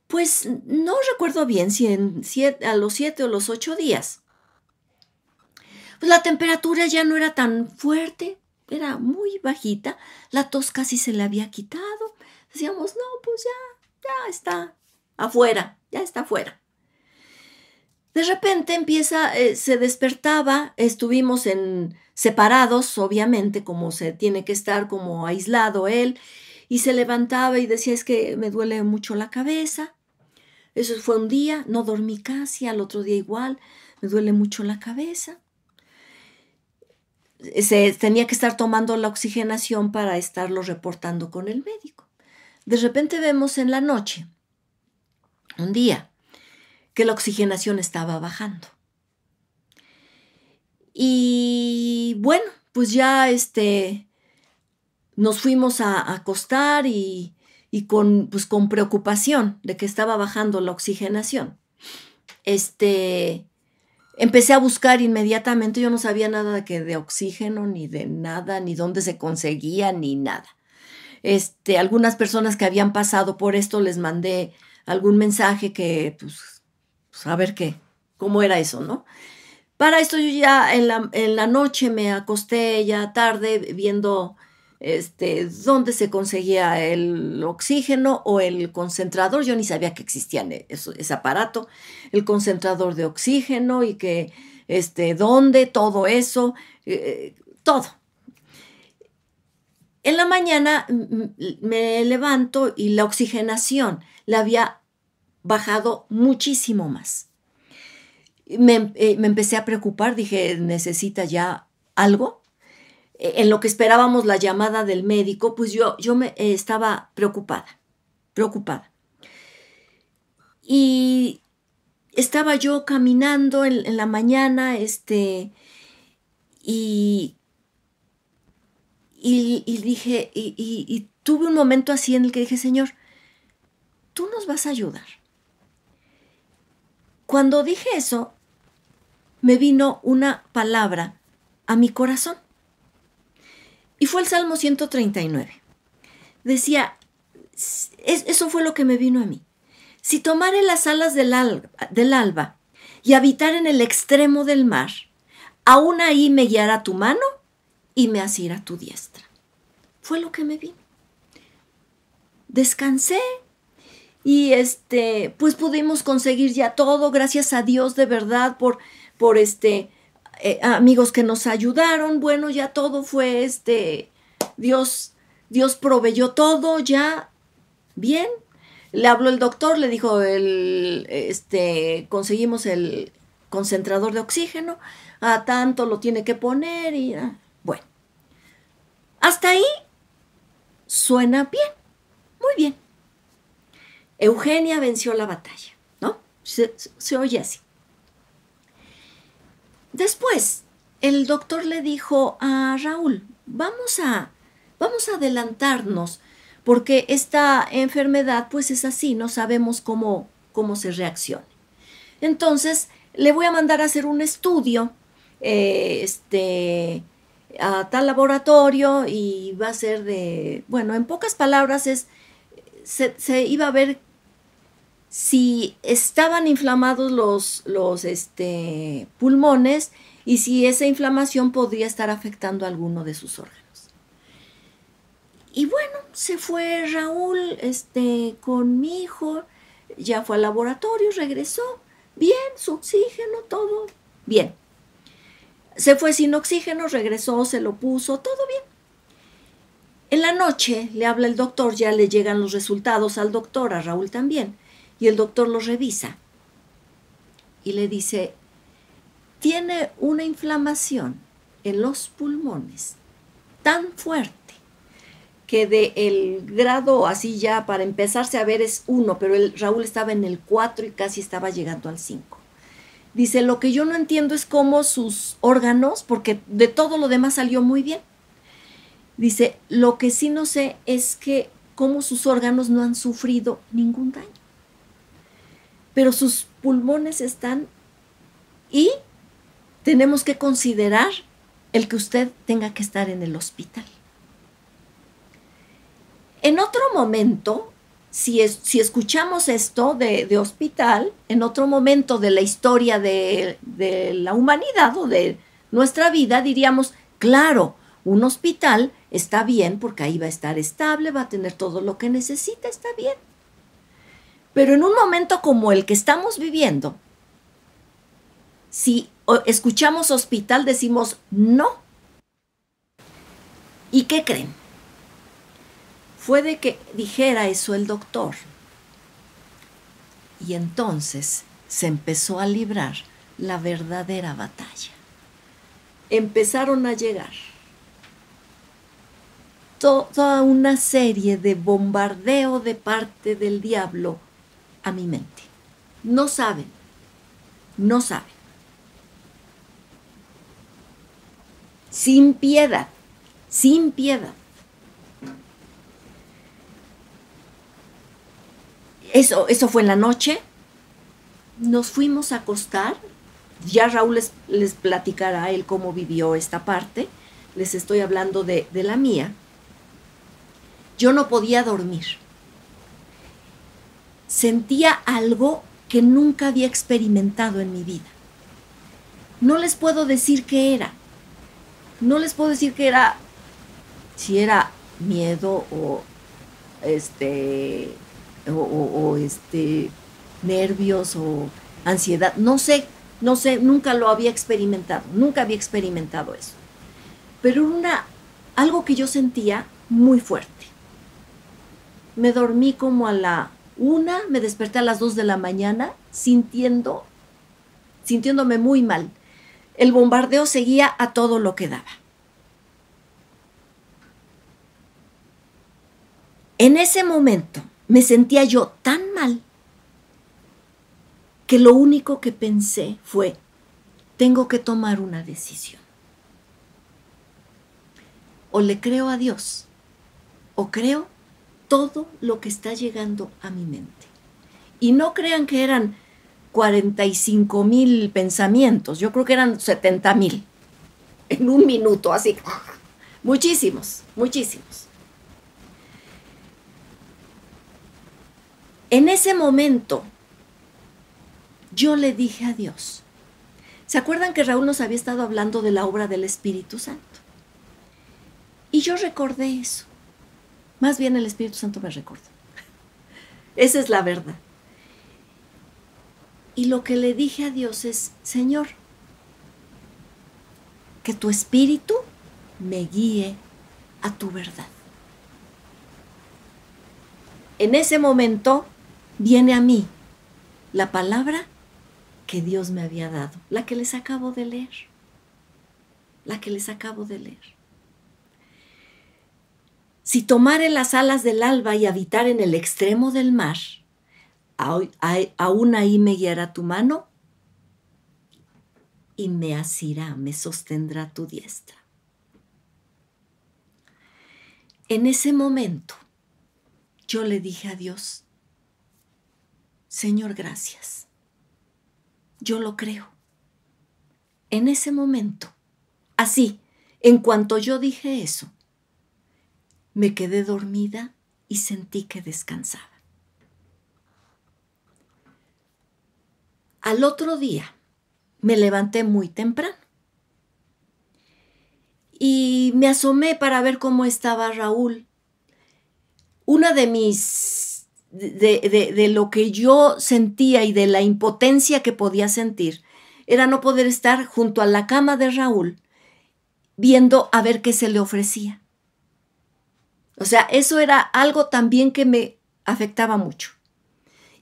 Pues no recuerdo bien si en a los siete o los ocho días. Pues la temperatura ya no era tan fuerte, era muy bajita, la tos casi se le había quitado decíamos, no, pues ya, ya está afuera, ya está afuera. De repente empieza, eh, se despertaba, estuvimos en separados, obviamente, como se tiene que estar como aislado él, y se levantaba y decía, es que me duele mucho la cabeza. Eso fue un día, no dormí casi, al otro día igual, me duele mucho la cabeza. Se tenía que estar tomando la oxigenación para estarlo reportando con el médico. De repente vemos en la noche, un día, que la oxigenación estaba bajando. Y bueno, pues ya este, nos fuimos a, acostar y, con, pues con preocupación de que estaba bajando la oxigenación. Este, empecé a buscar inmediatamente, yo no sabía nada de, que de oxígeno, ni de nada, ni dónde se conseguía, ni nada. Este, algunas personas que habían pasado por esto les mandé algún mensaje que, pues, pues, a ver qué, cómo era eso, ¿no? Para esto yo ya en la, en la noche me acosté ya tarde viendo este, dónde se conseguía el oxígeno o el concentrador. Yo ni sabía que existía ese aparato, el concentrador de oxígeno y que, este, dónde, todo eso, eh, todo. En la mañana me levanto y la oxigenación la había bajado muchísimo más. Eh, me, empecé a preocupar, dije, necesita ya algo. E, en lo que esperábamos la llamada del médico, pues yo, yo me eh, estaba preocupada, preocupada. Y estaba yo caminando en, la mañana, este, y y, dije, y, tuve un momento así en el que dije, Señor, tú nos vas a ayudar. Cuando dije eso, me vino una palabra a mi corazón. Y fue el Salmo 139. Decía, eso fue lo que me vino a mí. Si tomare las alas del, alba y habitar en el extremo del mar, aún ahí me guiará tu mano y me asirá tu diestra. Fue lo que me vi. Descansé y este, pues pudimos conseguir ya todo, gracias a Dios de verdad por, por este, eh, amigos que nos ayudaron. Bueno, ya todo fue este, Dios, Dios proveyó todo ya bien. Le habló el doctor, le dijo el, este, conseguimos el concentrador de oxígeno, a tanto lo tiene que poner y ah, bueno. Hasta ahí suena bien, muy bien. Eugenia venció la batalla, ¿no? Se, se oye así. Después, el doctor le dijo a Raúl, vamos a, vamos a adelantarnos, porque esta enfermedad pues es así, no sabemos cómo, cómo se reacciona. Entonces, le voy a mandar a hacer un estudio eh, este, a tal laboratorio y va a ser de, bueno, en pocas palabras es, se, se iba a ver si estaban inflamados los, los este, pulmones y si esa inflamación podría estar afectando a alguno de sus órganos. Y bueno, se fue Raúl este, con mi hijo, ya fue al laboratorio, regresó, bien, su oxígeno, todo bien. Se fue sin oxígeno, regresó, se lo puso, todo bien. En la noche le habla el doctor, ya le llegan los resultados al doctor, a Raúl también, y el doctor los revisa y le dice, tiene una inflamación en los pulmones tan fuerte que de el grado así ya para empezarse a ver es uno, pero el Raúl estaba en el 4 y casi estaba llegando al 5. Dice, lo que yo no entiendo es cómo sus órganos, porque de todo lo demás salió muy bien. Dice, lo que sí no sé es que cómo sus órganos no han sufrido ningún daño. Pero sus pulmones están y tenemos que considerar el que usted tenga que estar en el hospital. En otro momento, si, escuchamos esto de, hospital, en otro momento de la historia de, de la humanidad o de nuestra vida, diríamos, claro, un hospital está bien porque ahí va a estar estable, va a tener todo lo que necesita, está bien. Pero en un momento como el que estamos viviendo, si escuchamos hospital, decimos no. ¿Y qué creen? Fue de que dijera eso el doctor. Y entonces se empezó a librar la verdadera batalla. Empezaron a llegar toda una serie de bombardeo de parte del diablo a mi mente. No saben, no saben. sin piedad, sin piedad. Eso, eso fue en la noche. Nos fuimos a acostar. Ya Raúl les, les platicará él cómo vivió esta parte. Les estoy hablando de, de la mía. Yo no podía dormir. Sentía algo que nunca había experimentado en mi vida. No les puedo decir qué era no les puedo decir que era, si era miedo o este, o, este, nervios o ansiedad, no sé, no sé, nunca lo había experimentado, nunca había experimentado eso. Pero una, algo que yo sentía muy fuerte. Me dormí como a la una, me desperté a las dos de la mañana sintiendo, sintiéndome muy mal el bombardeo seguía a todo lo que daba. En ese momento me sentía yo tan mal que lo único que pensé fue, tengo que tomar una decisión. O le creo a Dios, o creo todo lo que está llegando a mi mente. Y no crean que eran 45 mil pensamientos, yo creo que eran 70 mil en un minuto, así. Muchísimos, muchísimos. En ese momento, yo le dije a Dios, ¿se acuerdan que Raúl nos había estado hablando de la obra del Espíritu Santo? Y yo recordé eso. Más bien el Espíritu Santo me recordó. Esa es la verdad. Y lo que le dije a Dios es, Señor, que tu espíritu me guíe a tu verdad. En ese momento viene a mí la palabra que Dios me había dado, la que les acabo de leer, la que les acabo de leer. Si tomare las alas del alba y habitar en el extremo del mar, aún ahí me guiará tu mano y me asirá, me sostendrá tu diestra. En ese momento yo le dije a Dios, Señor, gracias. Yo lo creo. En ese momento, así, en cuanto yo dije eso, me quedé dormida y sentí que descansaba. Al otro día me levanté muy temprano y me asomé para ver cómo estaba Raúl. Una de mis, de, de, lo que yo sentía y de la impotencia que podía sentir, era no poder estar junto a la cama de Raúl viendo a ver qué se le ofrecía. O sea, eso era algo también que me afectaba mucho.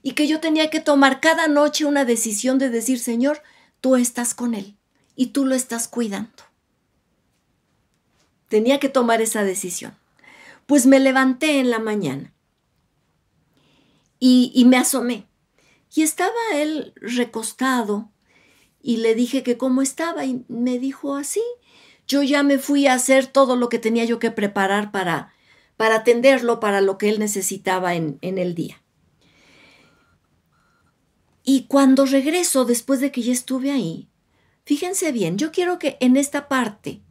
Y que yo tenía que tomar cada noche una decisión de decir, Señor, tú estás con él y tú lo estás cuidando. Tenía que tomar esa decisión. Pues me levanté en la mañana y, me asomé. Y estaba él recostado y le dije que cómo estaba y me dijo así. Yo ya me fui a hacer todo lo que tenía yo que preparar para, para atenderlo, para lo que él necesitaba en, en el día. Y cuando regreso, después de que ya estuve ahí, fíjense bien, yo quiero que en esta parte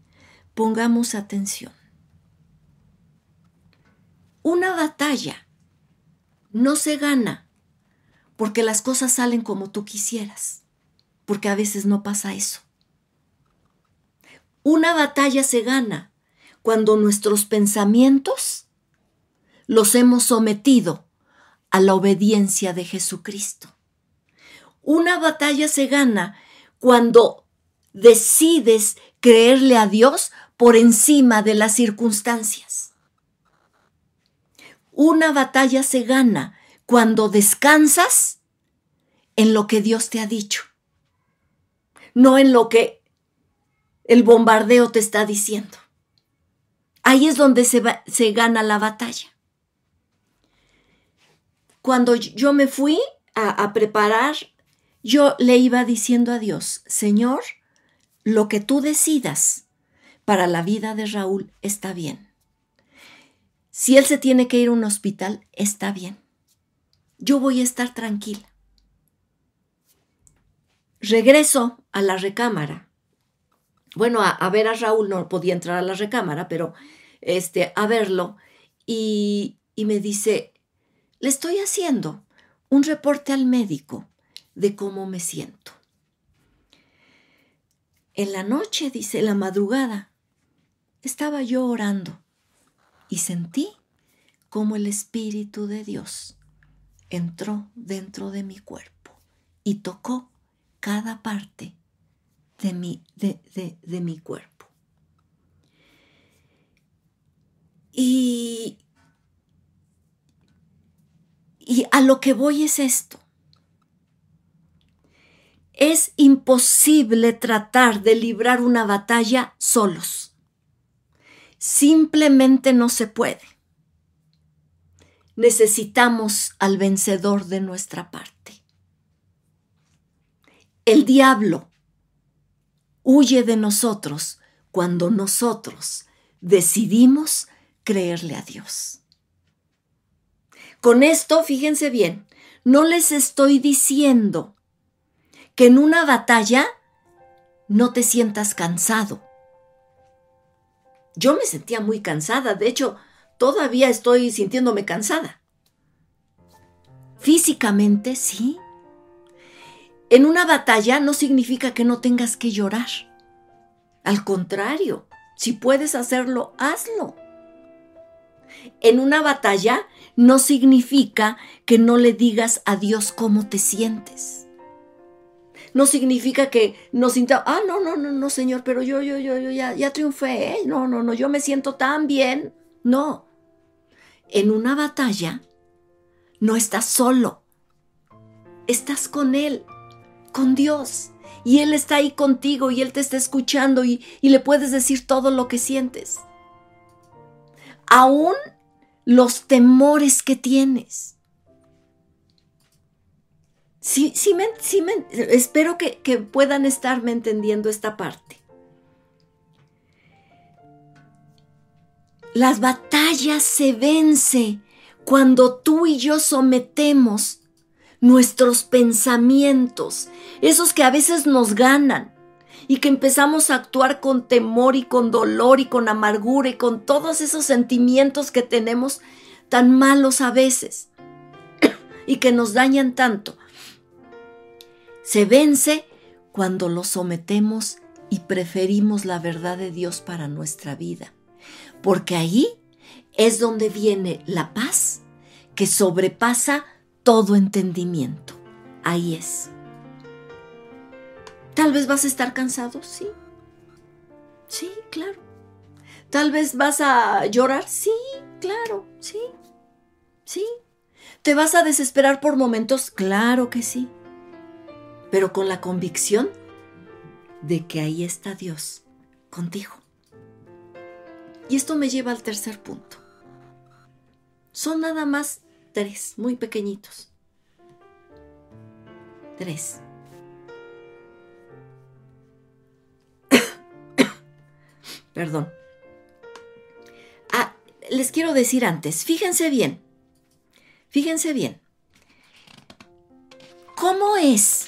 pongamos atención. Una batalla no se gana porque las cosas salen como tú quisieras, porque a veces no pasa eso. Una batalla se gana cuando nuestros pensamientos los hemos sometido a la obediencia de Jesucristo. Una batalla se gana cuando decides creerle a Dios por encima de las circunstancias. Una batalla se gana cuando descansas en lo que Dios te ha dicho, no en lo que el bombardeo te está diciendo. Ahí es donde se, se gana la batalla. Cuando yo me fui a, a preparar, yo le iba diciendo a Dios, Señor, lo que tú decidas para la vida de Raúl está bien. Si él se tiene que ir a un hospital, está bien. Yo voy a estar tranquila. Regreso a la recámara. Bueno, a, ver a Raúl no podía entrar a la recámara, pero este, a verlo. Y, y me dice, le estoy haciendo un reporte al médico de cómo me siento. En la noche, dice, la madrugada, estaba yo orando y sentí como el Espíritu de Dios entró dentro de mi cuerpo y tocó cada parte de mi, de, de mi cuerpo. Y, y a lo que voy es esto. Es imposible tratar de librar una batalla solos. Simplemente no se puede. Necesitamos al vencedor de nuestra parte. El diablo huye de nosotros cuando nosotros decidimos creerle a Dios. Con esto, fíjense bien, no les estoy diciendo que en una batalla no te sientas cansado. Yo me sentía muy cansada, de hecho, todavía estoy sintiéndome cansada. Físicamente, sí. En una batalla no significa que no tengas que llorar. Al contrario, si puedes hacerlo, hazlo. En una batalla no significa que no le digas a Dios cómo te sientes no significa que nos sinta, ah, no, no, no, no, Señor, pero yo, yo, yo, yo ya, ya triunfé, ¿eh? no, no, no, yo me siento tan bien. No, en una batalla no estás solo, estás con Él, con Dios, y Él está ahí contigo y Él te está escuchando y, y le puedes decir todo lo que sientes. Aún los temores que tienes. Sí, sí, me, espero que, que puedan estarme entendiendo esta parte. Las batallas se vence cuando tú y yo sometemos nuestros pensamientos, esos que a veces nos ganan y que empezamos a actuar con temor y con dolor y con amargura y con todos esos sentimientos que tenemos tan malos a veces y que nos dañan tanto. Se vence cuando lo sometemos y preferimos la verdad de Dios para nuestra vida, porque ahí es donde viene la paz que sobrepasa todo entendimiento. Ahí es. Tal vez vas a estar cansado, sí. Sí, claro. Tal vez vas a llorar, sí, claro, sí. Sí. ¿Te vas a desesperar por momentos? Claro que sí. Pero con la convicción de que ahí está Dios contigo. Y esto me lleva al tercer punto. Son nada más tres, muy pequeñitos. Tres. Perdón. Ah, les quiero decir antes, fíjense bien, fíjense bien. ¿Cómo es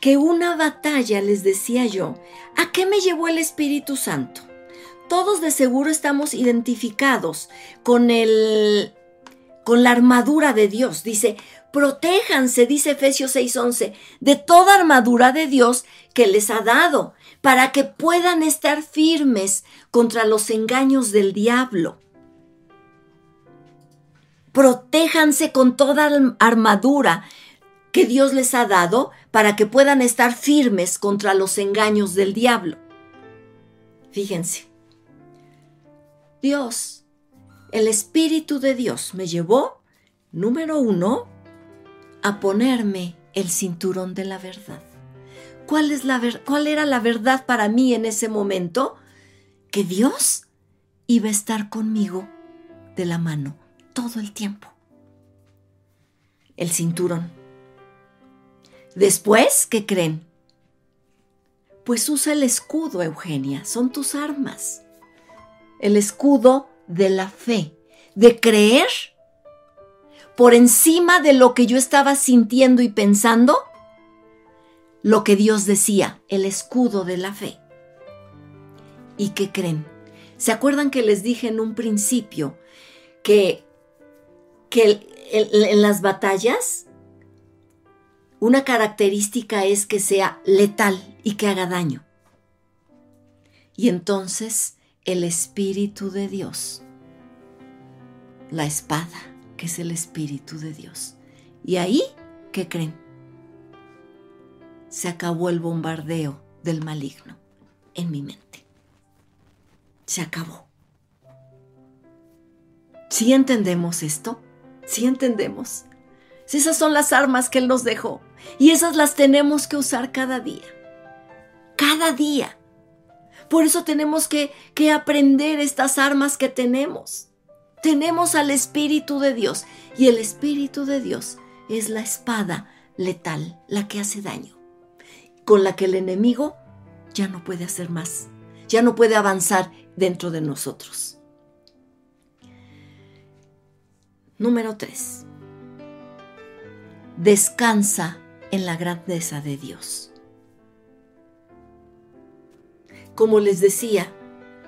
que una batalla, les decía yo, ¿a qué me llevó el Espíritu Santo? Todos de seguro estamos identificados con el con la armadura de Dios. Dice, protéjanse, dice Efesios 6:11, de toda armadura de Dios que les ha dado, para que puedan estar firmes contra los engaños del diablo. Protéjanse con toda armadura que Dios les ha dado para que puedan estar firmes contra los engaños del diablo. Fíjense, Dios el Espíritu de Dios me llevó, número uno, a ponerme el cinturón de la verdad. ¿Cuál, es la ¿Cuál era la verdad para mí en ese momento? Que Dios iba a estar conmigo de la mano todo el tiempo. El cinturón. Después, ¿qué creen? Pues usa el escudo, Eugenia, son tus armas. El escudo de la fe, de creer por encima de lo que yo estaba sintiendo y pensando, lo que Dios decía, el escudo de la fe. ¿Y qué creen? ¿Se acuerdan que les dije en un principio que, que en las batallas una característica es que sea letal y que haga daño? Y entonces el Espíritu de Dios, la espada, que es el Espíritu de Dios. Y ahí, ¿qué creen? Se acabó el bombardeo del maligno en mi mente. Se acabó. ¿Sí entendemos esto? ¿Sí entendemos? esas son las armas que Él nos dejó y esas las tenemos que usar cada día. Cada día. Por eso tenemos que, que aprender estas armas que tenemos. Tenemos al Espíritu de Dios y el Espíritu de Dios es la espada letal, la que hace daño, con la que el enemigo ya no puede hacer más, ya no puede avanzar dentro de nosotros. Número 3. Descansa en la grandeza de Dios. Como les decía,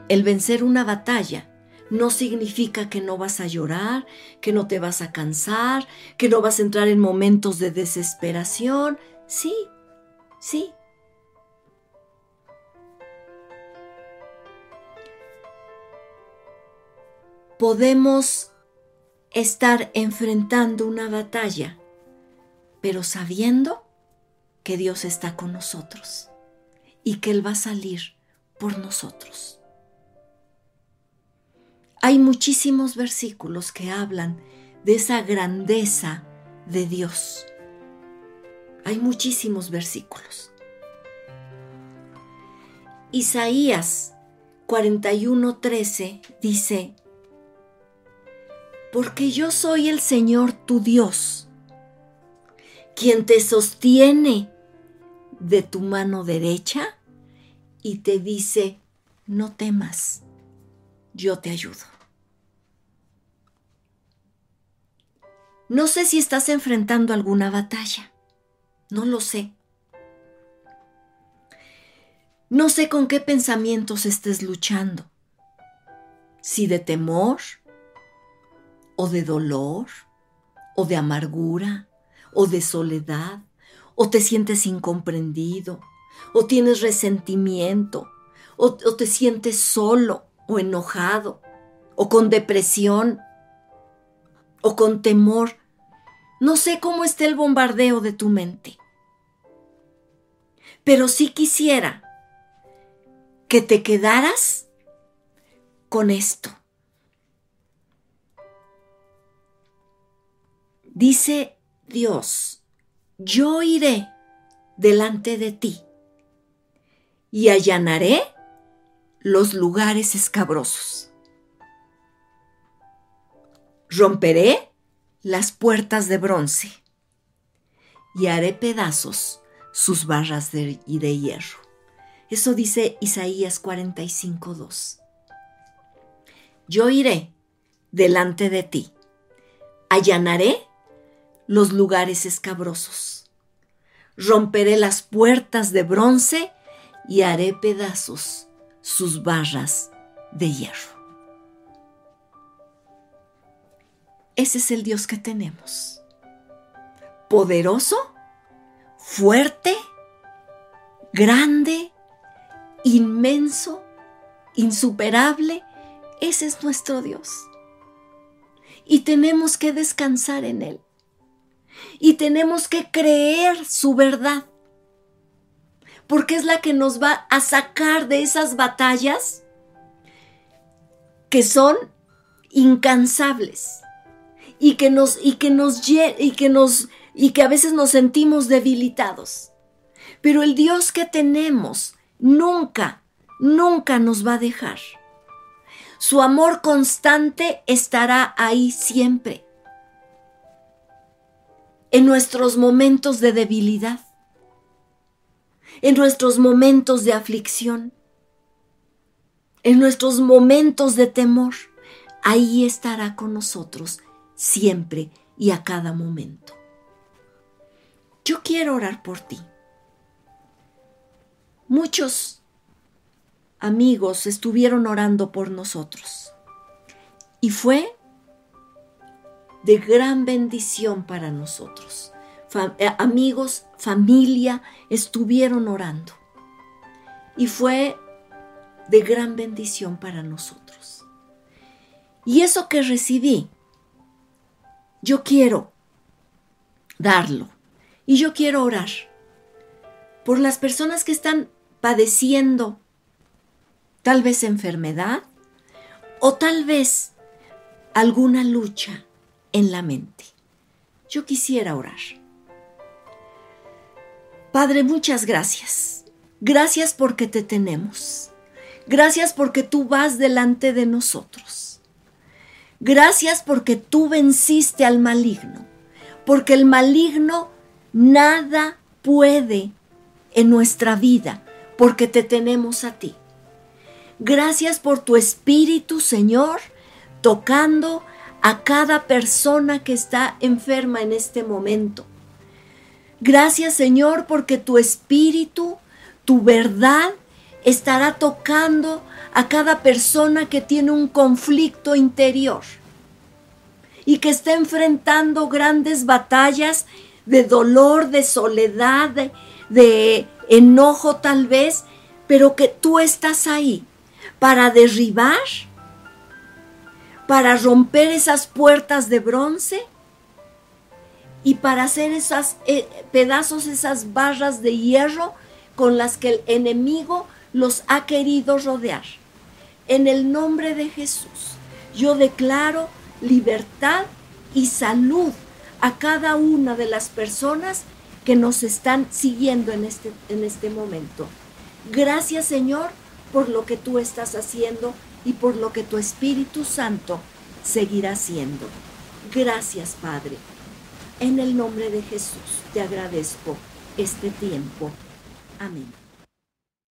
el vencer una batalla no significa que no vas a llorar, que no te vas a cansar, que no vas a entrar en momentos de desesperación. Sí, sí. Podemos estar enfrentando una batalla, pero sabiendo que Dios está con nosotros y que Él va a salir por nosotros. Hay muchísimos versículos que hablan de esa grandeza de Dios. Hay muchísimos versículos. Isaías 41:13 dice, Porque yo soy el Señor tu Dios, quien te sostiene de tu mano derecha y te dice, no temas, yo te ayudo. No sé si estás enfrentando alguna batalla, no lo sé. No sé con qué pensamientos estés luchando, si de temor, o de dolor, o de amargura, o de soledad, o te sientes incomprendido, o tienes resentimiento, o, te sientes solo o enojado, o con depresión, o con temor. No sé cómo esté el bombardeo de tu mente, pero sí quisiera que te quedaras con esto. Dice Dios, yo iré delante de ti y allanaré los lugares escabrosos. Romperé las puertas de bronce y haré pedazos sus barras de, de hierro. Eso dice Isaías 45.2. Yo iré delante de ti, allanaré los lugares escabrosos, romperé las puertas de bronce y haré pedazos sus barras de hierro. Ese es el Dios que tenemos. Poderoso, fuerte, grande, inmenso, insuperable, ese es nuestro Dios. Y tenemos que descansar en Él. Y tenemos que creer su verdad. Porque es la que nos va a sacar de esas batallas que son incansables y que nos y que nos y que nos y que a veces nos sentimos debilitados. Pero el Dios que tenemos nunca, nunca nos va a dejar. Su amor constante estará ahí siempre. En nuestros momentos de debilidad, en nuestros momentos de aflicción, en nuestros momentos de temor, ahí estará con nosotros siempre y a cada momento. Yo quiero orar por ti. Muchos amigos estuvieron orando por nosotros y fue de gran bendición para nosotros. Eh, amigos, familia estuvieron orando y fue de gran bendición para nosotros. Y eso que recibí, yo quiero darlo y yo quiero orar por las personas que están padeciendo tal vez enfermedad o tal vez alguna lucha en la mente. Yo quisiera orar. Padre, muchas gracias. Gracias porque te tenemos. Gracias porque tú vas delante de nosotros. Gracias porque tú venciste al maligno. Porque el maligno nada puede en nuestra vida porque te tenemos a ti. Gracias por tu Espíritu, Señor, tocando a cada persona que está enferma en este momento. Gracias, Señor, porque tu Espíritu, tu verdad, estará tocando a cada persona que tiene un conflicto interior y que está enfrentando grandes batallas de dolor, de soledad, de, de enojo tal vez, pero que tú estás ahí para derribar, para romper esas puertas de bronce y para hacer esos eh, pedazos, esas barras de hierro con las que el enemigo los ha querido rodear. En el nombre de Jesús, yo declaro libertad y salud a cada una de las personas que nos están siguiendo en este, en este momento. Gracias Señor por lo que tú estás haciendo y por lo que tu Espíritu Santo seguirá haciendo. Gracias Padre. En el nombre de Jesús te agradezco este tiempo. Amén.